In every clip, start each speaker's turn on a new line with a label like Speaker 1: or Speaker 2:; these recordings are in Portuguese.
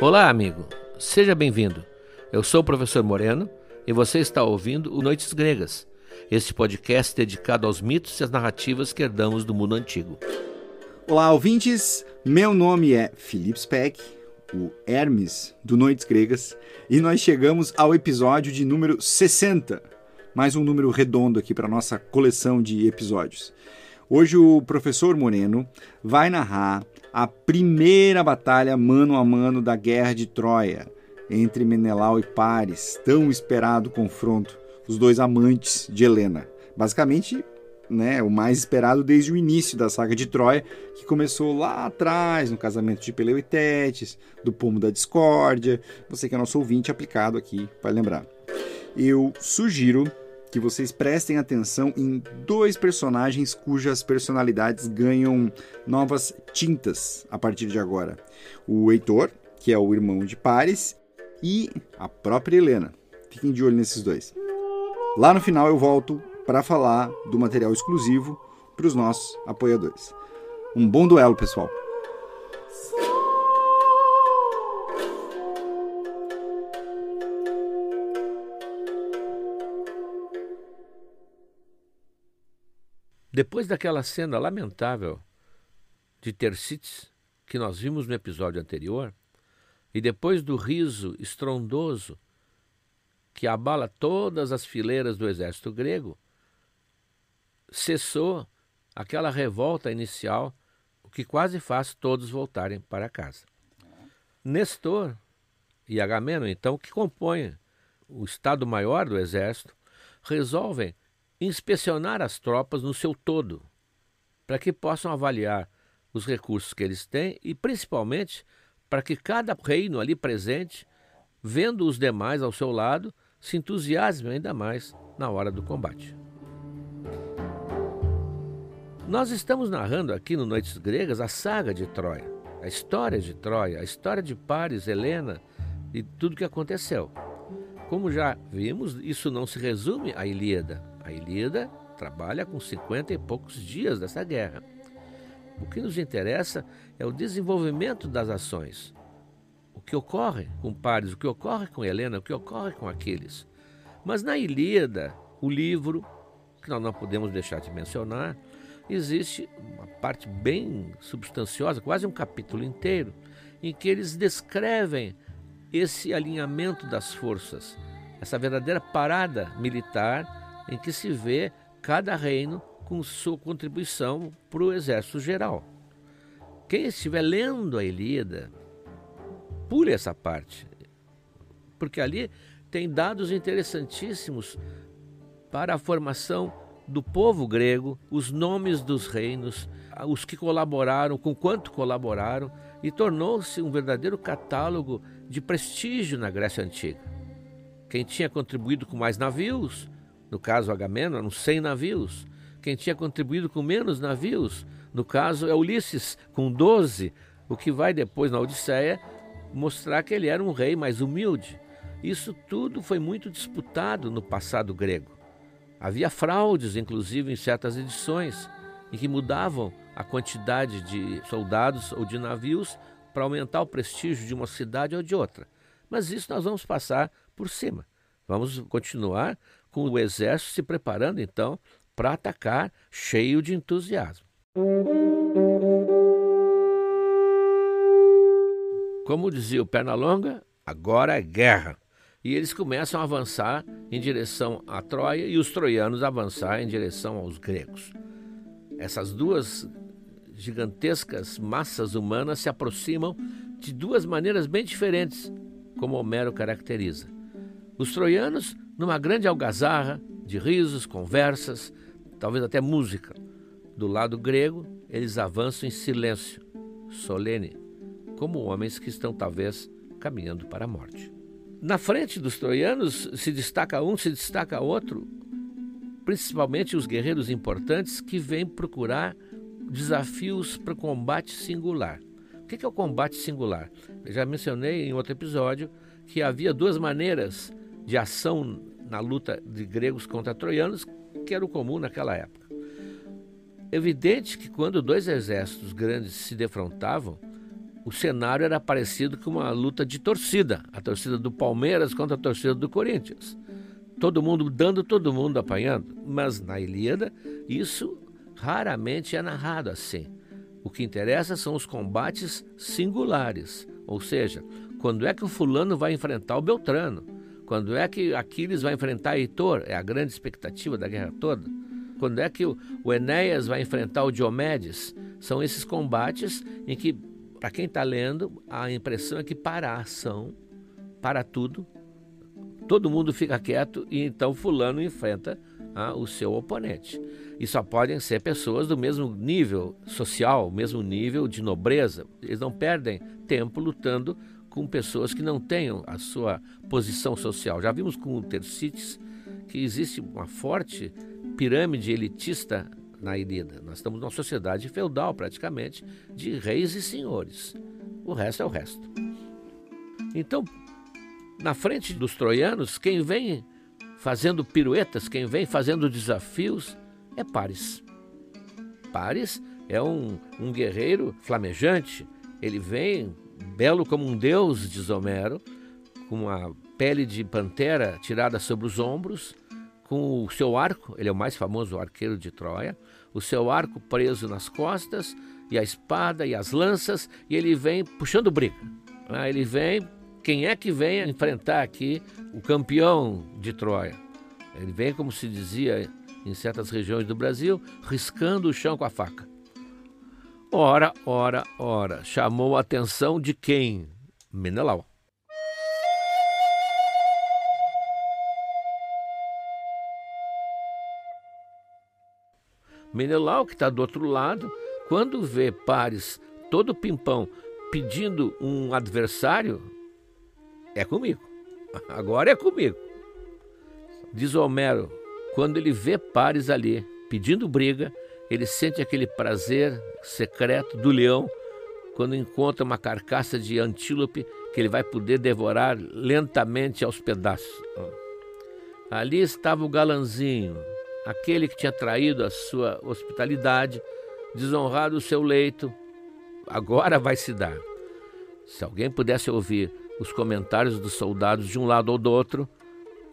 Speaker 1: Olá, amigo. Seja bem-vindo. Eu sou o professor Moreno e você está ouvindo o Noites Gregas, este podcast dedicado aos mitos e às narrativas que herdamos do mundo antigo.
Speaker 2: Olá, ouvintes. Meu nome é Felipe Speck, o Hermes do Noites Gregas, e nós chegamos ao episódio de número 60. Mais um número redondo aqui para nossa coleção de episódios. Hoje o professor Moreno vai narrar a primeira batalha mano a mano da Guerra de Troia entre Menelau e Paris, tão esperado confronto, os dois amantes de Helena. Basicamente, né, o mais esperado desde o início da saga de Troia, que começou lá atrás, no casamento de Peleu e Tétis, do pomo da discórdia. Você que é nosso ouvinte aplicado aqui, vai lembrar. Eu sugiro que vocês prestem atenção em dois personagens cujas personalidades ganham novas tintas a partir de agora: o Heitor, que é o irmão de Paris, e a própria Helena. Fiquem de olho nesses dois. Lá no final eu volto para falar do material exclusivo para os nossos apoiadores. Um bom duelo, pessoal!
Speaker 1: Depois daquela cena lamentável de Tercites, que nós vimos no episódio anterior, e depois do riso estrondoso que abala todas as fileiras do exército grego, cessou aquela revolta inicial, o que quase faz todos voltarem para casa. Nestor e Agamemnon, então, que compõem o Estado-Maior do Exército, resolvem inspecionar as tropas no seu todo, para que possam avaliar os recursos que eles têm e, principalmente, para que cada reino ali presente, vendo os demais ao seu lado, se entusiasme ainda mais na hora do combate. Nós estamos narrando aqui no Noites Gregas a saga de Troia, a história de Troia, a história de Paris, Helena e tudo o que aconteceu. Como já vimos, isso não se resume à Ilíada. A Ilíada trabalha com 50 e poucos dias dessa guerra. O que nos interessa é o desenvolvimento das ações. O que ocorre com Paris, o que ocorre com Helena, o que ocorre com Aquiles. Mas na Ilíada, o livro, que nós não podemos deixar de mencionar, existe uma parte bem substanciosa, quase um capítulo inteiro, em que eles descrevem esse alinhamento das forças, essa verdadeira parada militar em que se vê cada reino com sua contribuição para o exército geral. Quem estiver lendo a Ilíada, pule essa parte, porque ali tem dados interessantíssimos para a formação do povo grego, os nomes dos reinos, os que colaboraram, com quanto colaboraram, e tornou-se um verdadeiro catálogo de prestígio na Grécia Antiga. Quem tinha contribuído com mais navios, no caso Agamemnon, eram 100 navios. Quem tinha contribuído com menos navios, no caso é Ulisses, com 12, o que vai depois na Odisseia mostrar que ele era um rei mais humilde. Isso tudo foi muito disputado no passado grego. Havia fraudes, inclusive, em certas edições, em que mudavam a quantidade de soldados ou de navios para aumentar o prestígio de uma cidade ou de outra. Mas isso nós vamos passar por cima. Vamos continuar com o exército se preparando então para atacar cheio de entusiasmo. Como dizia o Pernalonga, agora é guerra. E eles começam a avançar em direção à Troia e os troianos avançar em direção aos gregos. Essas duas gigantescas massas humanas se aproximam de duas maneiras bem diferentes, como Homero caracteriza. Os troianos numa grande algazarra de risos, conversas, talvez até música. Do lado grego, eles avançam em silêncio, solene, como homens que estão talvez caminhando para a morte. Na frente dos troianos se destaca um, se destaca outro, principalmente os guerreiros importantes que vêm procurar desafios para o combate singular. O que é o combate singular? Eu já mencionei em outro episódio que havia duas maneiras de ação na luta de gregos contra troianos, que era o comum naquela época. Evidente que quando dois exércitos grandes se defrontavam, o cenário era parecido com uma luta de torcida, a torcida do Palmeiras contra a torcida do Corinthians. Todo mundo dando, todo mundo apanhando. Mas na Ilíada, isso raramente é narrado assim. O que interessa são os combates singulares, ou seja, quando é que o fulano vai enfrentar o Beltrano? Quando é que Aquiles vai enfrentar Heitor? É a grande expectativa da guerra toda. Quando é que o, Enéas vai enfrentar o Diomedes? São esses combates em que, para quem está lendo, a impressão é que para a ação, para tudo, todo mundo fica quieto e então fulano enfrenta ah, o seu oponente. E só podem ser pessoas do mesmo nível social, mesmo nível de nobreza. Eles não perdem tempo lutando com pessoas que não tenham a sua posição social. Já vimos com o Tercites que existe uma forte pirâmide elitista na Ilíada. Nós estamos numa sociedade feudal, praticamente, de reis e senhores. O resto é o resto. Então, na frente dos troianos, quem vem fazendo piruetas, quem vem fazendo desafios é Paris. Paris é um, um guerreiro flamejante. Ele vem belo como um deus, diz Homero, com a pele de pantera tirada sobre os ombros, com o seu arco, ele é o mais famoso arqueiro de Troia, o seu arco preso nas costas, e a espada e as lanças, e ele vem puxando briga. Ah, ele vem, quem é que vem enfrentar aqui o campeão de Troia? Ele vem, como se dizia em certas regiões do Brasil, riscando o chão com a faca. Ora, ora, ora, chamou a atenção de quem? Menelau. Menelau, que está do outro lado, quando vê Pares todo pimpão pedindo um adversário, é comigo. Agora é comigo. Diz Homero, quando ele vê Pares ali pedindo briga, ele sente aquele prazer secreto do leão quando encontra uma carcaça de antílope que ele vai poder devorar lentamente aos pedaços. Ali estava o galanzinho, aquele que tinha traído a sua hospitalidade, desonrado o seu leito, agora vai se dar. Se alguém pudesse ouvir os comentários dos soldados de um lado ou do outro,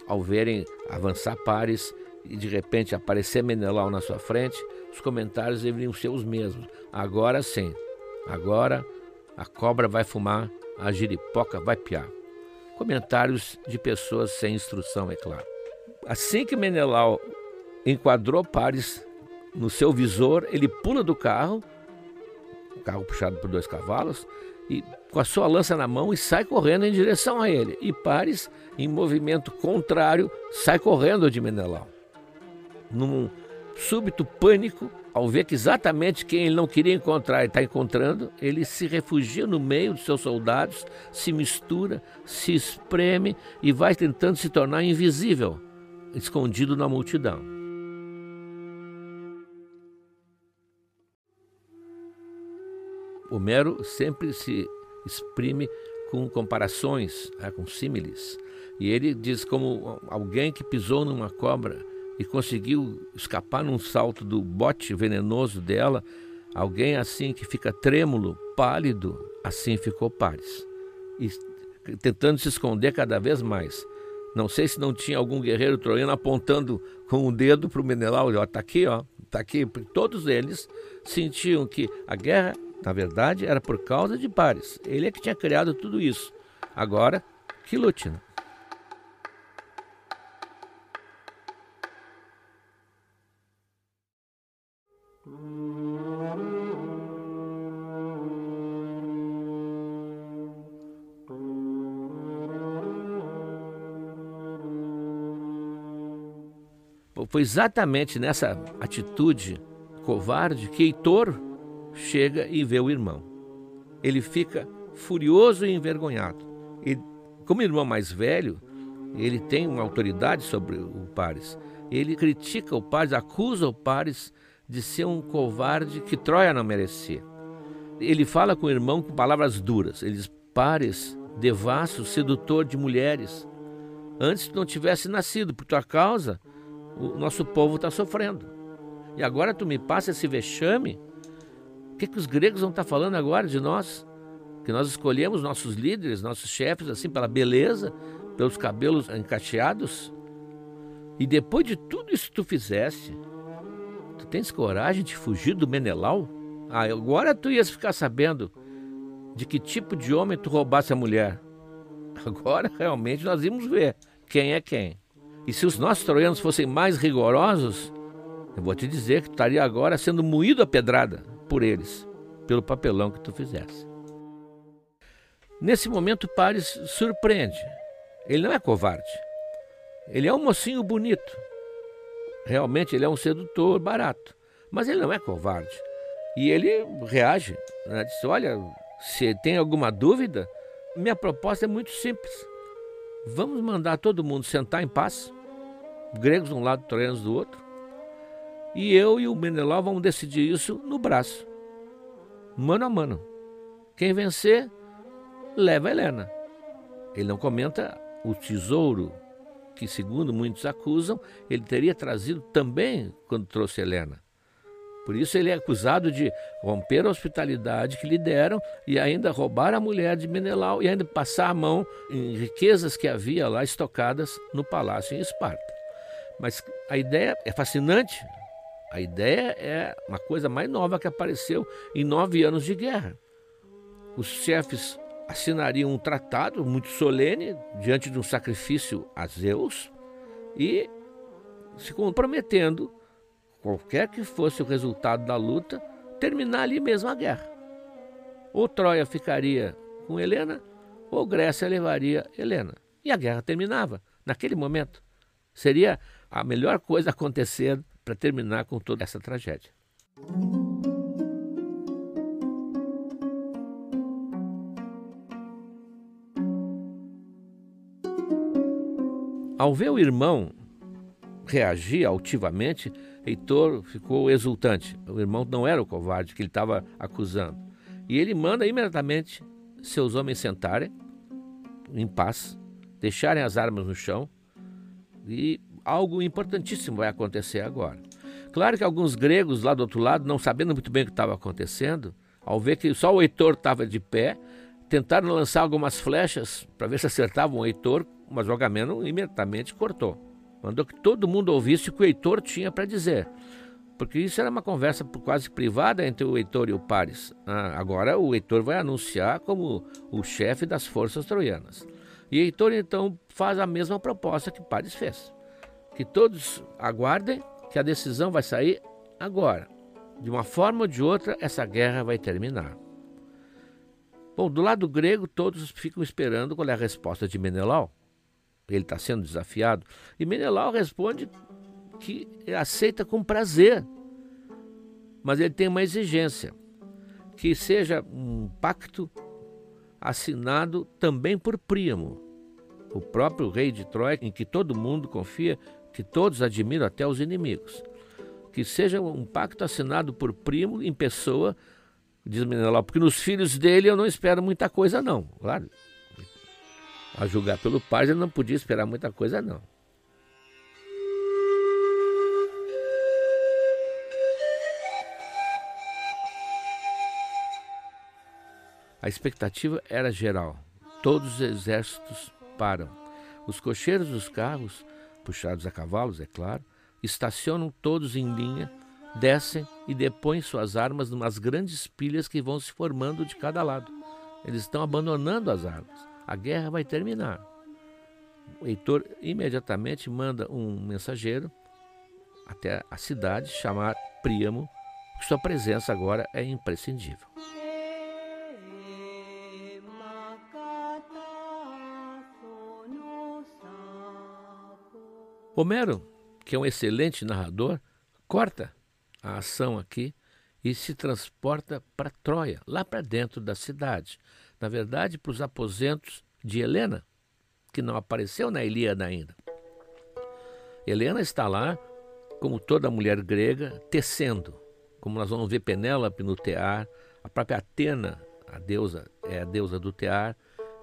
Speaker 1: ao verem avançar Pares e de repente aparecer Menelau na sua frente, os comentários deveriam ser os mesmos. Agora sim, agora a cobra vai fumar, a giripoca vai piar. Comentários de pessoas sem instrução, é claro. Assim que Menelau enquadrou Pares no seu visor, ele pula do carro, carro puxado por dois cavalos, e com a sua lança na mão e sai correndo em direção a ele. E Pares, em movimento contrário, sai correndo de Menelau. Num súbito pânico, ao ver que exatamente quem ele não queria encontrar ele está encontrando, ele se refugia no meio dos seus soldados, se mistura, se espreme e vai tentando se tornar invisível, escondido na multidão. Homero sempre se exprime com comparações, né, com símiles. E ele diz como alguém que pisou numa cobra e conseguiu escapar num salto do bote venenoso dela, alguém assim que fica trêmulo, pálido, assim ficou Paris. E tentando se esconder cada vez mais. Não sei se não tinha algum guerreiro troiano apontando com o dedo para o Menelau, ó, tá aqui, ó, tá aqui. Todos eles sentiam que a guerra na verdade, era por causa de Pares. Ele é que tinha criado tudo isso. Agora, que lute, né? Foi exatamente nessa atitude covarde que Heitor chega e vê o irmão. Ele fica furioso e envergonhado. E, como irmão mais velho, ele tem uma autoridade sobre o Paris. Ele critica o Paris, acusa o Paris de ser um covarde que Troia não merecia. Ele fala com o irmão com palavras duras. Ele diz: Paris, devasso, sedutor de mulheres, antes que não tivesse nascido, por tua causa, o nosso povo está sofrendo. E agora tu me passa esse vexame? O que, que os gregos vão estar falando agora de nós? Que nós escolhemos nossos líderes, nossos chefes, assim, pela beleza, pelos cabelos encaixeados. E depois de tudo isso que tu fizesse, tu tens coragem de fugir do Menelau? Ah, agora tu ias ficar sabendo de que tipo de homem tu roubasse a mulher. Agora realmente nós íamos ver quem é quem. E se os nossos troianos fossem mais rigorosos, eu vou te dizer que tu estaria agora sendo moído a pedrada por eles, pelo papelão que tu fizesse. Nesse momento, Paris surpreende. Ele não é covarde. Ele é um mocinho bonito. Realmente ele é um sedutor barato. Mas ele não é covarde. E ele reage. Né? Diz: Olha, se tem alguma dúvida, minha proposta é muito simples. Vamos mandar todo mundo sentar em paz, gregos de um lado, troianos do outro, e eu e o Menelau vamos decidir isso no braço, mano a mano. Quem vencer, leva a Helena. Ele não comenta o tesouro que, segundo muitos acusam, ele teria trazido também quando trouxe Helena. Por isso ele é acusado de romper a hospitalidade que lhe deram e ainda roubar a mulher de Menelau e ainda passar a mão em riquezas que havia lá estocadas no palácio em Esparta. Mas a ideia é fascinante. A ideia é uma coisa mais nova que apareceu em nove anos de guerra. Os chefes assinariam um tratado muito solene diante de um sacrifício a Zeus e se comprometendo qualquer que fosse o resultado da luta, terminar ali mesmo a guerra. Ou Troia ficaria com Helena, ou Grécia levaria Helena. E a guerra terminava naquele momento. Seria a melhor coisa a acontecer para terminar com toda essa tragédia. Ao ver o irmão reagir altivamente, Heitor ficou exultante. O irmão não era o covarde que ele estava acusando. E ele manda imediatamente seus homens sentarem em paz, deixarem as armas no chão. E algo importantíssimo vai acontecer agora. Claro que alguns gregos lá do outro lado, não sabendo muito bem o que estava acontecendo, ao ver que só o Heitor estava de pé, tentaram lançar algumas flechas para ver se acertavam o Heitor, mas o Agamemnon imediatamente cortou. Mandou que todo mundo ouvisse o que o Heitor tinha para dizer. Porque isso era uma conversa quase privada entre o Heitor e o Paris. Ah, agora o Heitor vai anunciar como o chefe das forças troianas. E Heitor então faz a mesma proposta que Paris fez. Que todos aguardem que a decisão vai sair agora. De uma forma ou de outra, essa guerra vai terminar. Bom, do lado grego, todos ficam esperando qual é a resposta de Menelau ele está sendo desafiado. E Menelau responde que aceita com prazer, mas ele tem uma exigência: que seja um pacto assinado também por Príamo, o próprio rei de Troia, em que todo mundo confia, que todos admiram, até os inimigos. Que seja um pacto assinado por Primo em pessoa, diz Menelau, porque nos filhos dele eu não espero muita coisa, não. Claro, a julgar pelo pai, ele não podia esperar muita coisa, não. A expectativa era geral. Todos os exércitos param. Os cocheiros dos carros, puxados a cavalos, é claro, estacionam todos em linha, descem e depõem suas armas numas grandes pilhas que vão se formando de cada lado. Eles estão abandonando as armas a guerra vai terminar. O Heitor imediatamente manda um mensageiro até a cidade chamar Príamo, que sua presença agora é imprescindível. Homero, que é um excelente narrador, corta a ação aqui e se transporta para Troia, lá para dentro da cidade na verdade, para os aposentos de Helena, que não apareceu na Ilíada ainda. Helena está lá, como toda mulher grega, tecendo, como nós vamos ver Penélope no tear, a própria Atena, a deusa, é a deusa do tear,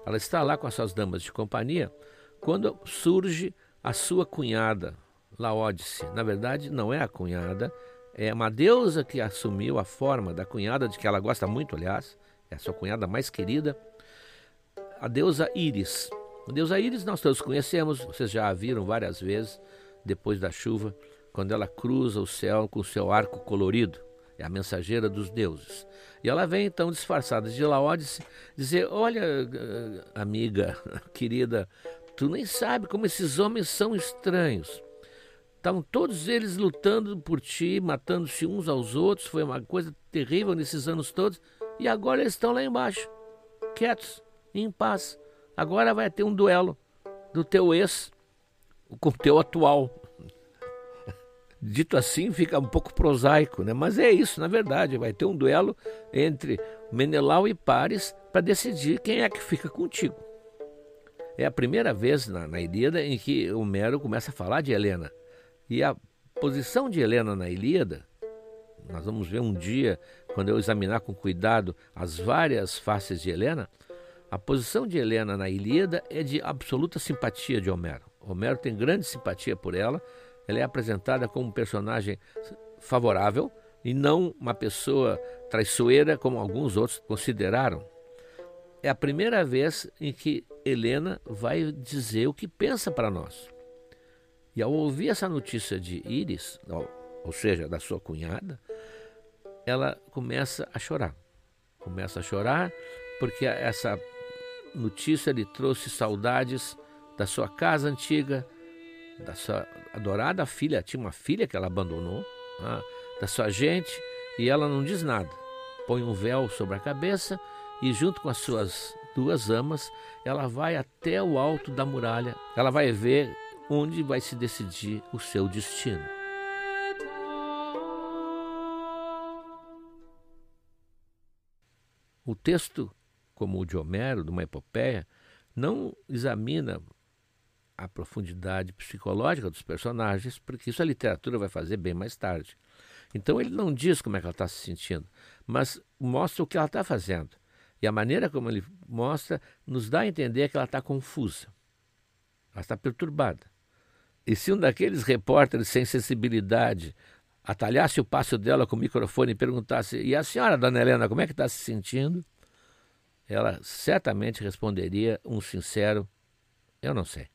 Speaker 1: ela está lá com as suas damas de companhia, quando surge a sua cunhada, Laódice. Na verdade, não é a cunhada, é uma deusa que assumiu a forma da cunhada, de que ela gosta muito, aliás, é a sua cunhada mais querida, a deusa Íris. A deusa Íris nós todos conhecemos, vocês já a viram várias vezes depois da chuva, quando ela cruza o céu com o seu arco colorido. É a mensageira dos deuses. E ela vem então disfarçada de Laodice dizer: Olha, amiga, querida, tu nem sabe como esses homens são estranhos. Estavam todos eles lutando por ti, matando-se uns aos outros. Foi uma coisa terrível nesses anos todos. E agora eles estão lá embaixo, quietos, em paz. Agora vai ter um duelo do teu ex com o teu atual. Dito assim, fica um pouco prosaico, né? mas é isso, na verdade. Vai ter um duelo entre Menelau e Paris para decidir quem é que fica contigo. É a primeira vez na, na Ilíada em que Homero começa a falar de Helena. E a posição de Helena na Ilíada, nós vamos ver um dia, quando eu examinar com cuidado as várias faces de Helena, a posição de Helena na Ilíada é de absoluta simpatia de Homero. Homero tem grande simpatia por ela, ela é apresentada como um personagem favorável e não uma pessoa traiçoeira como alguns outros consideraram. É a primeira vez em que Helena vai dizer o que pensa para nós. E ao ouvir essa notícia de Iris, ou seja, da sua cunhada, ela começa a chorar. Começa a chorar porque essa notícia lhe trouxe saudades da sua casa antiga, da sua adorada filha, tinha uma filha que ela abandonou, né, da sua gente, e ela não diz nada. Põe um véu sobre a cabeça e, junto com as suas duas amas, ela vai até o alto da muralha. Ela vai ver onde vai se decidir o seu destino. O texto, como o de Homero, de uma epopeia, não examina a profundidade psicológica dos personagens, porque isso a literatura vai fazer bem mais tarde. Então ele não diz como é que ela está se sentindo, mas mostra o que ela está fazendo. E a maneira como ele mostra nos dá a entender que ela está confusa, ela está perturbada. E se um daqueles repórteres sem sensibilidade atalhasse o passo dela com o microfone e perguntasse: E a senhora, dona Helena, como é que está se sentindo? Ela certamente responderia um sincero: Eu não sei.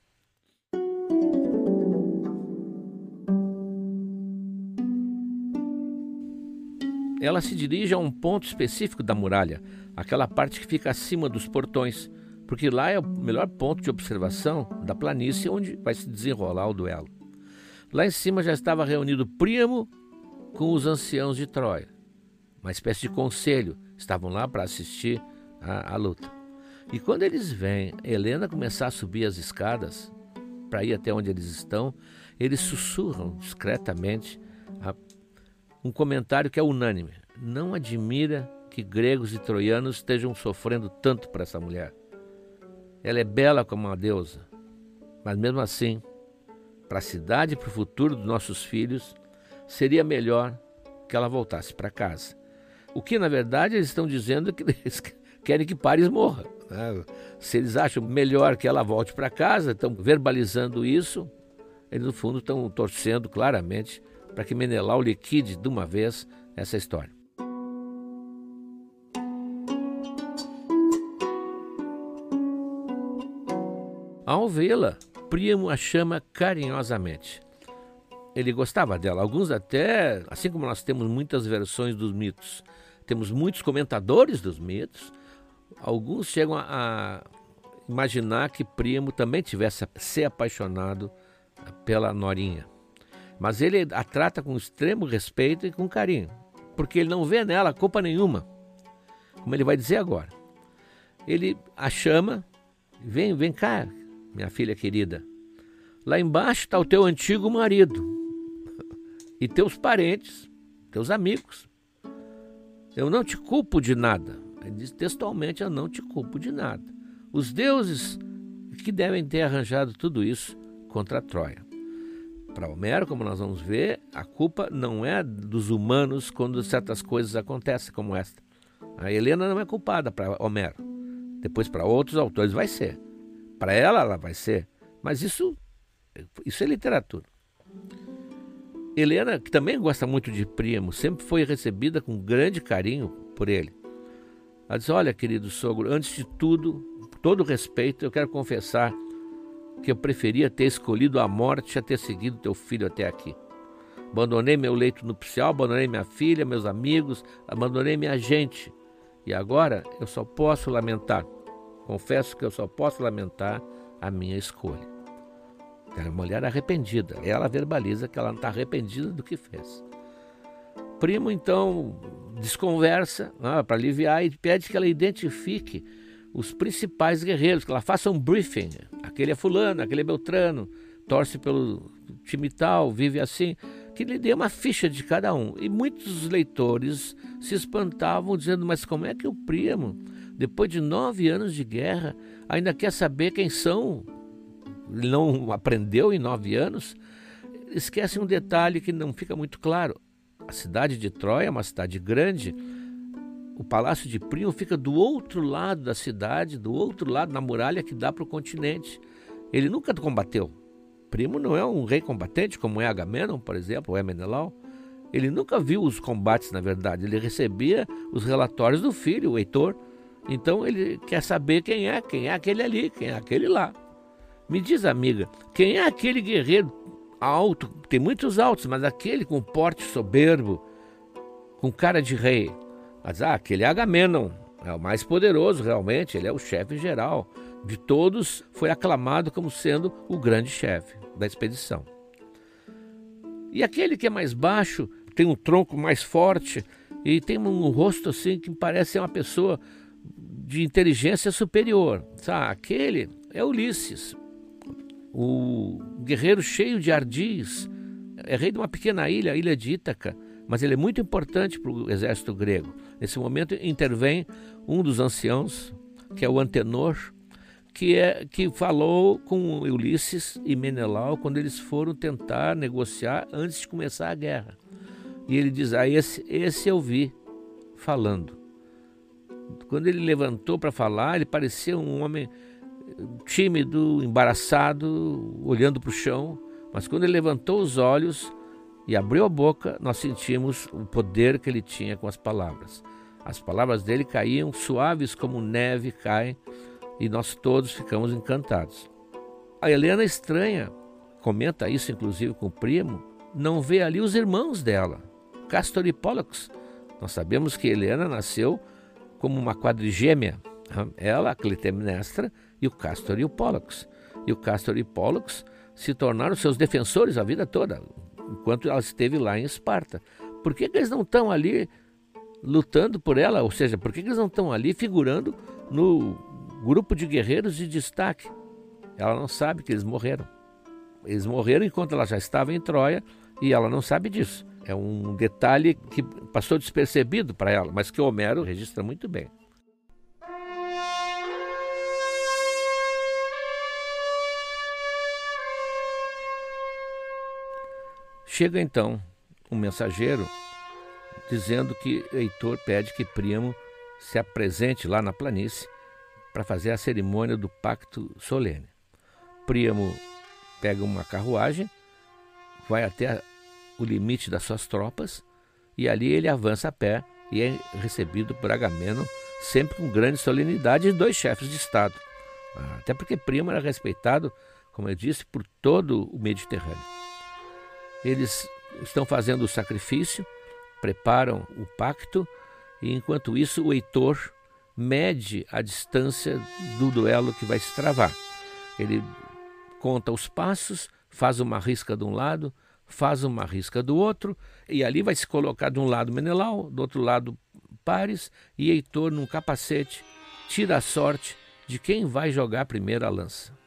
Speaker 1: Ela se dirige a um ponto específico da muralha, aquela parte que fica acima dos portões, porque lá é o melhor ponto de observação da planície onde vai se desenrolar o duelo. Lá em cima já estava reunido Príamo com os anciãos de Troia, uma espécie de conselho, estavam lá para assistir à, luta. E quando eles veem Helena começar a subir as escadas para ir até onde eles estão, eles sussurram discretamente um comentário que é unânime. Não admira que gregos e troianos estejam sofrendo tanto para essa mulher. Ela é bela como uma deusa, mas mesmo assim, para a cidade e para o futuro dos nossos filhos, seria melhor que ela voltasse para casa. O que, na verdade, eles estão dizendo que eles querem que Paris morra. Né? Se eles acham melhor que ela volte para casa, estão verbalizando isso, eles, no fundo, estão torcendo claramente para que Menelau liquide de uma vez essa história. Ao vê-la, Príamo a chama carinhosamente. Ele gostava dela. Alguns até, assim como nós temos muitas versões dos mitos, temos muitos comentadores dos mitos, alguns chegam a, imaginar que Príamo também tivesse se apaixonado pela Norinha. Mas ele a trata com extremo respeito e com carinho, porque ele não vê nela culpa nenhuma, como ele vai dizer agora. Ele a chama, vem, vem cá, minha filha querida. Lá embaixo está o teu antigo marido e teus parentes, teus amigos. Eu não te culpo de nada. Ele diz textualmente: Eu não te culpo de nada. Os deuses que devem ter arranjado tudo isso contra Troia. Para Homero, como nós vamos ver, a culpa não é dos humanos quando certas coisas acontecem como esta. A Helena não é culpada para Homero. Depois, para outros autores, vai ser. Para ela, ela vai ser. Mas isso, isso é literatura. Helena, que também gosta muito de Primo, sempre foi recebida com grande carinho por ele. Ela disse: Olha, querido sogro, antes de tudo, todo respeito, eu quero confessar que eu preferia ter escolhido a morte a ter seguido teu filho até aqui. Abandonei meu leito nupcial, abandonei minha filha, meus amigos, abandonei minha gente. E agora eu só posso lamentar. Confesso que eu só posso lamentar a minha escolha. É uma mulher arrependida. Ela verbaliza que ela não está arrependida do que fez. Primo então desconversa ah, para aliviar e pede que ela identifique os principais guerreiros, que ela faça um briefing. Aquele é fulano, aquele é Beltrano, torce pelo time tal, vive assim, que lhe dê uma ficha de cada um. E muitos leitores se espantavam dizendo, mas como é que o primo, depois de nove anos de guerra, ainda quer saber quem são? Ele não aprendeu em nove anos? Esquece um detalhe que não fica muito claro. A cidade de Troia é uma cidade grande, o palácio de Príamo fica do outro lado da cidade, do outro lado da muralha que dá para o continente. Ele nunca combateu. Primo não é um rei combatente, como é Agamenon, por exemplo, ou é Menelau. Ele nunca viu os combates, na verdade. Ele recebia os relatórios do filho, o Heitor. Então ele quer saber quem é, quem é aquele ali, quem é aquele lá. Me diz, amiga, quem é aquele guerreiro alto? Tem muitos altos, mas aquele com porte soberbo, com cara de rei. Mas ah, aquele é Agamenon, é o mais poderoso realmente, ele é o chefe geral. De todos, foi aclamado como sendo o grande chefe da expedição. E aquele que é mais baixo, tem um tronco mais forte e tem um rosto assim que parece uma pessoa de inteligência superior. Sabe? Aquele é Ulisses, o guerreiro cheio de ardis, é rei de uma pequena ilha, a ilha de Ítaca mas ele é muito importante para o exército grego. Nesse momento intervém um dos anciãos, que é o Antenor, que, é, que falou com Ulisses e Menelau quando eles foram tentar negociar antes de começar a guerra. E ele diz: Ah, esse, esse eu vi falando. Quando ele levantou para falar, ele parecia um homem tímido, embaraçado, olhando para o chão. Mas quando ele levantou os olhos, e abriu a boca, nós sentimos o poder que ele tinha com as palavras. As palavras dele caíam suaves como neve cai e nós todos ficamos encantados. A Helena estranha, comenta isso inclusive com o primo, não vê ali os irmãos dela, Castor e Pollux. Nós sabemos que Helena nasceu como uma quadrigêmea. Ela, a Clitemnestra, e o Castor e o Pollux. E o Castor e Pollux se tornaram seus defensores a vida toda enquanto ela esteve lá em Esparta. Por que, que eles não estão ali lutando por ela? Ou seja, por que, que eles não estão ali figurando no grupo de guerreiros de destaque? Ela não sabe que eles morreram. Eles morreram enquanto ela já estava em Troia e ela não sabe disso. É um detalhe que passou despercebido para ela, mas que Homero registra muito bem. Chega então um mensageiro dizendo que Heitor pede que Príamo se apresente lá na planície para fazer a cerimônia do pacto solene. Príamo pega uma carruagem, vai até o limite das suas tropas e ali ele avança a pé e é recebido por Agamemnon sempre com grande solenidade e dois chefes de Estado. Até porque Príamo era respeitado, como eu disse, por todo o Mediterrâneo. Eles estão fazendo o sacrifício, preparam o pacto, e enquanto isso, o Heitor mede a distância do duelo que vai se travar. Ele conta os passos, faz uma risca de um lado, faz uma risca do outro, e ali vai se colocar de um lado Menelau, do outro lado Pares, e Heitor, num capacete, tira a sorte de quem vai jogar a lança.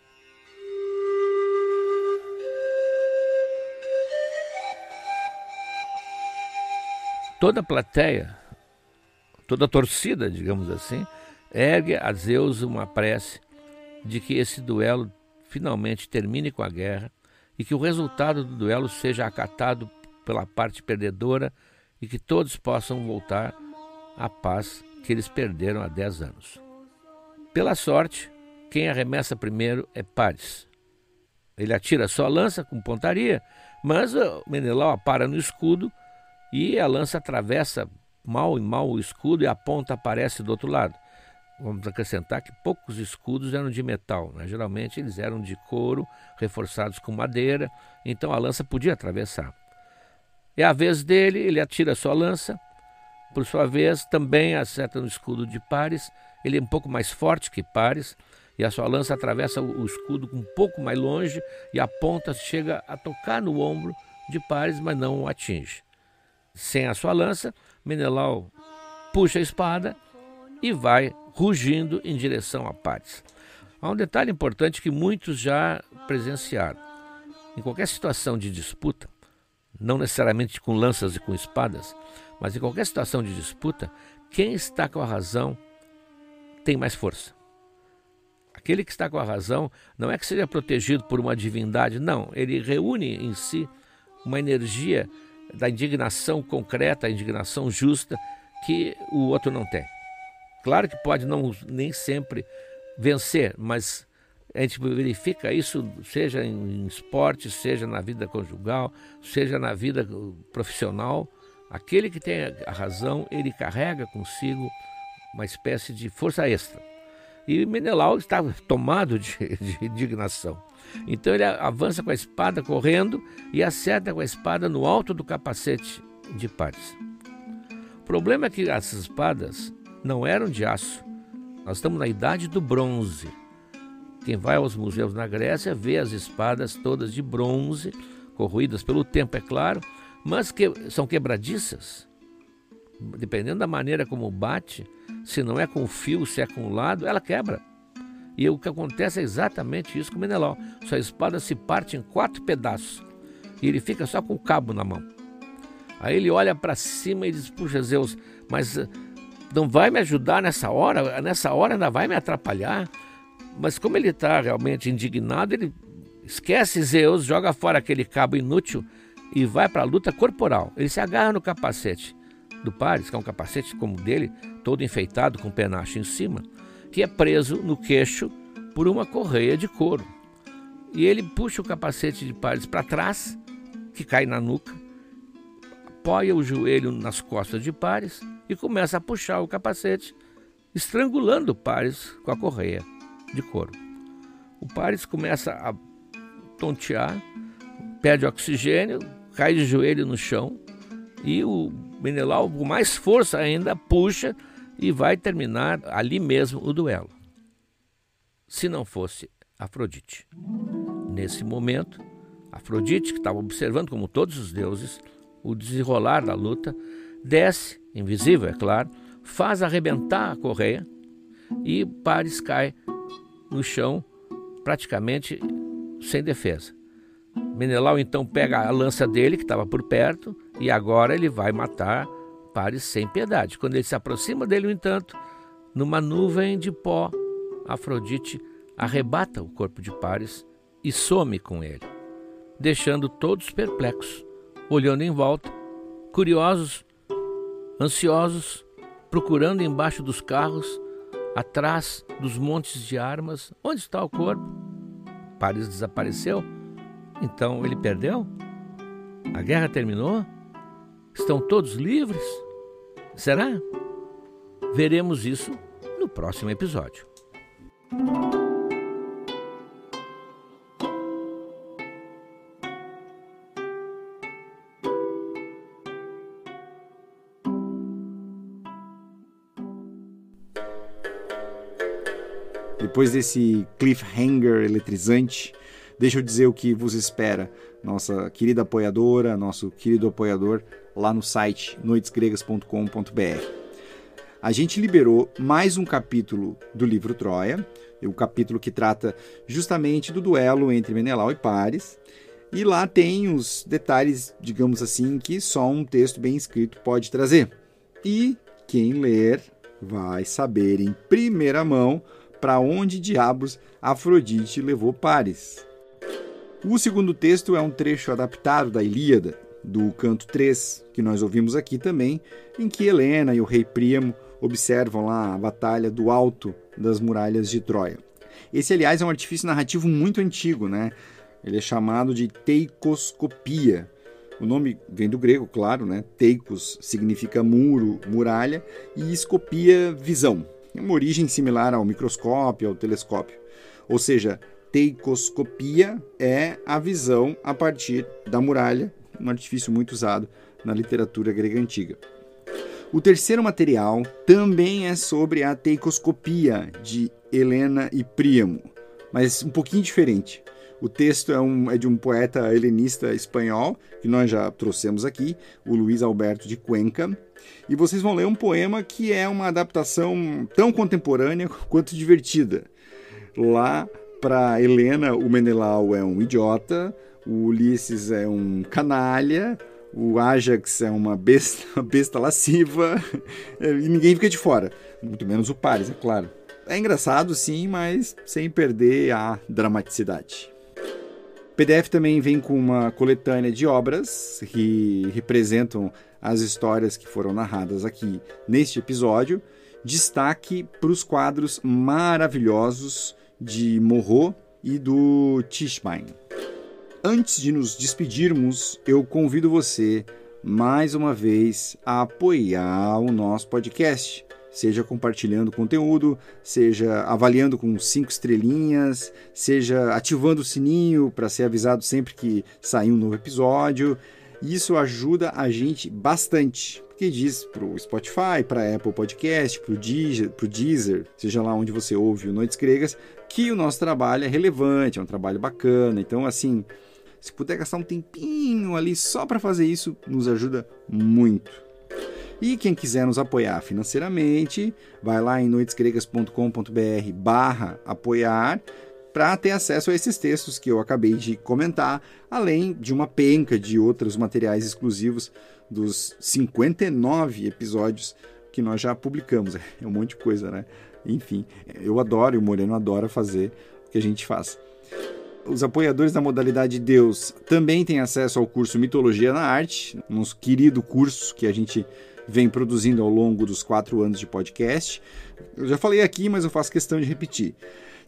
Speaker 1: Toda a plateia, toda a torcida, digamos assim, ergue a Zeus uma prece de que esse duelo finalmente termine com a guerra e que o resultado do duelo seja acatado pela parte perdedora e que todos possam voltar à paz que eles perderam há dez anos. Pela sorte, quem arremessa primeiro é Paris. Ele atira sua lança com pontaria, mas Menelau para no escudo e a lança atravessa mal e mal o escudo e a ponta aparece do outro lado. Vamos acrescentar que poucos escudos eram de metal, né? geralmente eles eram de couro, reforçados com madeira, então a lança podia atravessar. É a vez dele, ele atira sua lança, por sua vez também acerta no escudo de Pares, ele é um pouco mais forte que Pares, e a sua lança atravessa o escudo um pouco mais longe e a ponta chega a tocar no ombro de Pares, mas não o atinge. Sem a sua lança, Menelau puxa a espada e vai rugindo em direção a Pares. Há um detalhe importante que muitos já presenciaram. Em qualquer situação de disputa, não necessariamente com lanças e com espadas, mas em qualquer situação de disputa, quem está com a razão tem mais força. Aquele que está com a razão não é que seja protegido por uma divindade, não, ele reúne em si uma energia da indignação concreta, a indignação justa que o outro não tem. Claro que pode não nem sempre vencer, mas a gente verifica isso, seja em esporte, seja na vida conjugal, seja na vida profissional. Aquele que tem a razão, ele carrega consigo uma espécie de força extra. E Menelau estava tomado de, de indignação. Então ele avança com a espada correndo e acerta com a espada no alto do capacete de Paris. O problema é que essas espadas não eram de aço. Nós estamos na idade do bronze. Quem vai aos museus na Grécia vê as espadas todas de bronze, corroídas pelo tempo, é claro, mas que são quebradiças. Dependendo da maneira como bate, se não é com o fio, se é com o lado, ela quebra. E o que acontece é exatamente isso com o Menelau. Sua espada se parte em quatro pedaços e ele fica só com o cabo na mão. Aí ele olha para cima e diz: Puxa, Zeus, mas eh, não vai me ajudar nessa hora? Nessa hora ainda vai me atrapalhar? Mas como ele está realmente indignado, ele esquece Zeus, joga fora aquele cabo inútil e vai para a luta corporal. Ele se agarra no capacete do Paris, que é um capacete como o dele, todo enfeitado com penacho em cima, que é preso no queixo por uma correia de couro. E ele puxa o capacete de Paris para trás, que cai na nuca, apoia o joelho nas costas de Paris e começa a puxar o capacete, estrangulando Paris com a correia de couro. O Paris começa a tontear, perde oxigênio, cai de joelho no chão e o Menelau, com mais força ainda, puxa e vai terminar ali mesmo o duelo. Se não fosse Afrodite. Nesse momento, Afrodite, que estava observando, como todos os deuses, o desenrolar da luta, desce, invisível, é claro, faz arrebentar a correia e Paris cai no chão, praticamente sem defesa. Menelau então pega a lança dele, que estava por perto, e agora ele vai matar Paris sem piedade. Quando ele se aproxima dele, no entanto, numa nuvem de pó, Afrodite arrebata o corpo de Paris e some com ele, deixando todos perplexos, olhando em volta, curiosos, ansiosos, procurando embaixo dos carros, atrás dos montes de armas, onde está o corpo? Paris desapareceu? Então ele perdeu? A guerra terminou? Estão todos livres? Será? Veremos isso no próximo episódio.
Speaker 2: Depois desse cliffhanger eletrizante, deixa eu dizer o que vos espera, nossa querida apoiadora, nosso querido apoiador lá no site noitesgregas.com.br. A gente liberou mais um capítulo do livro Troia, o capítulo que trata justamente do duelo entre Menelau e Paris. E lá tem os detalhes, digamos assim, que só um texto bem escrito pode trazer. E quem ler vai saber em primeira mão para onde diabos Afrodite levou Paris. O segundo texto é um trecho adaptado da Ilíada, do canto 3, que nós ouvimos aqui também, em que Helena e o rei Príamo observam lá a batalha do alto das muralhas de Troia. Esse, aliás, é um artifício narrativo muito antigo, né? Ele é chamado de teicoscopia, O nome vem do grego, claro, né? Teikos significa muro, muralha, e escopia, visão. É uma origem similar ao microscópio, ao telescópio. Ou seja, teicoscopia é a visão a partir da muralha, um artifício muito usado na literatura grega antiga. O terceiro material também é sobre a teicoscopia de Helena e Príamo, mas um pouquinho diferente. O texto é, um, é, de um poeta helenista espanhol, que nós já trouxemos aqui, o Luiz Alberto de Cuenca. E vocês vão ler um poema que é uma adaptação tão contemporânea quanto divertida. Lá para Helena, o Menelau é um idiota, o Ulisses é um canalha, o Ajax é uma besta, uma besta lasciva e ninguém fica de fora, muito menos o Paris, é claro. É engraçado sim, mas sem perder a dramaticidade. PDF também vem com uma coletânea de obras que representam as histórias que foram narradas aqui neste episódio. Destaque para os quadros maravilhosos de Morro e do Tishmain. Antes de nos despedirmos, eu convido você mais uma vez a apoiar o nosso podcast, seja compartilhando conteúdo, seja avaliando com cinco estrelinhas, seja ativando o sininho para ser avisado sempre que sair um novo episódio. Isso ajuda a gente bastante que diz para o Spotify, para a Apple Podcast, para o Deezer, Deezer, seja lá onde você ouve o Noites Gregas, que o nosso trabalho é relevante, é um trabalho bacana. Então, assim, se puder gastar um tempinho ali só para fazer isso, nos ajuda muito. E quem quiser nos apoiar financeiramente, vai lá em noitesgregas.com.br barra apoiar para ter acesso a esses textos que eu acabei de comentar, além de uma penca de outros materiais exclusivos dos 59 episódios que nós já publicamos. É um monte de coisa, né? Enfim, eu adoro e o Moreno adora fazer o que a gente faz. Os apoiadores da modalidade Deus também têm acesso ao curso Mitologia na Arte, nosso querido curso que a gente vem produzindo ao longo dos quatro anos de podcast. Eu já falei aqui, mas eu faço questão de repetir.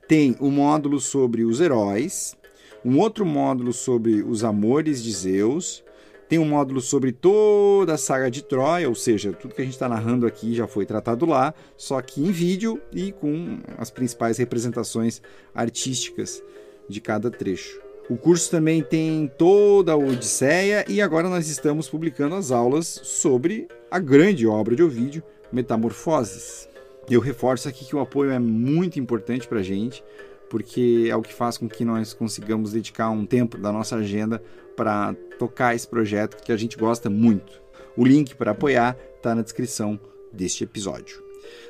Speaker 2: Tem um módulo sobre os heróis, um outro módulo sobre os amores de Zeus, tem um módulo sobre toda a saga de Troia, ou seja, tudo que a gente está narrando aqui já foi tratado lá, só que em vídeo e com as principais representações artísticas de cada trecho. O curso também tem toda a Odisseia e agora nós estamos publicando as aulas sobre a grande obra de Ovídio, Metamorfoses. Eu reforço aqui que o apoio é muito importante para a gente, porque é o que faz com que nós consigamos dedicar um tempo da nossa agenda para tocar esse projeto que a gente gosta muito. O link para apoiar está na descrição deste episódio.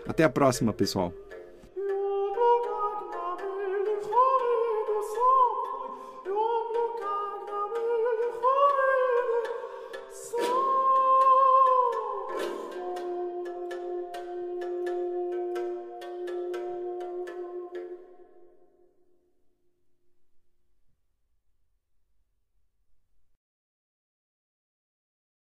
Speaker 2: Até a próxima, pessoal!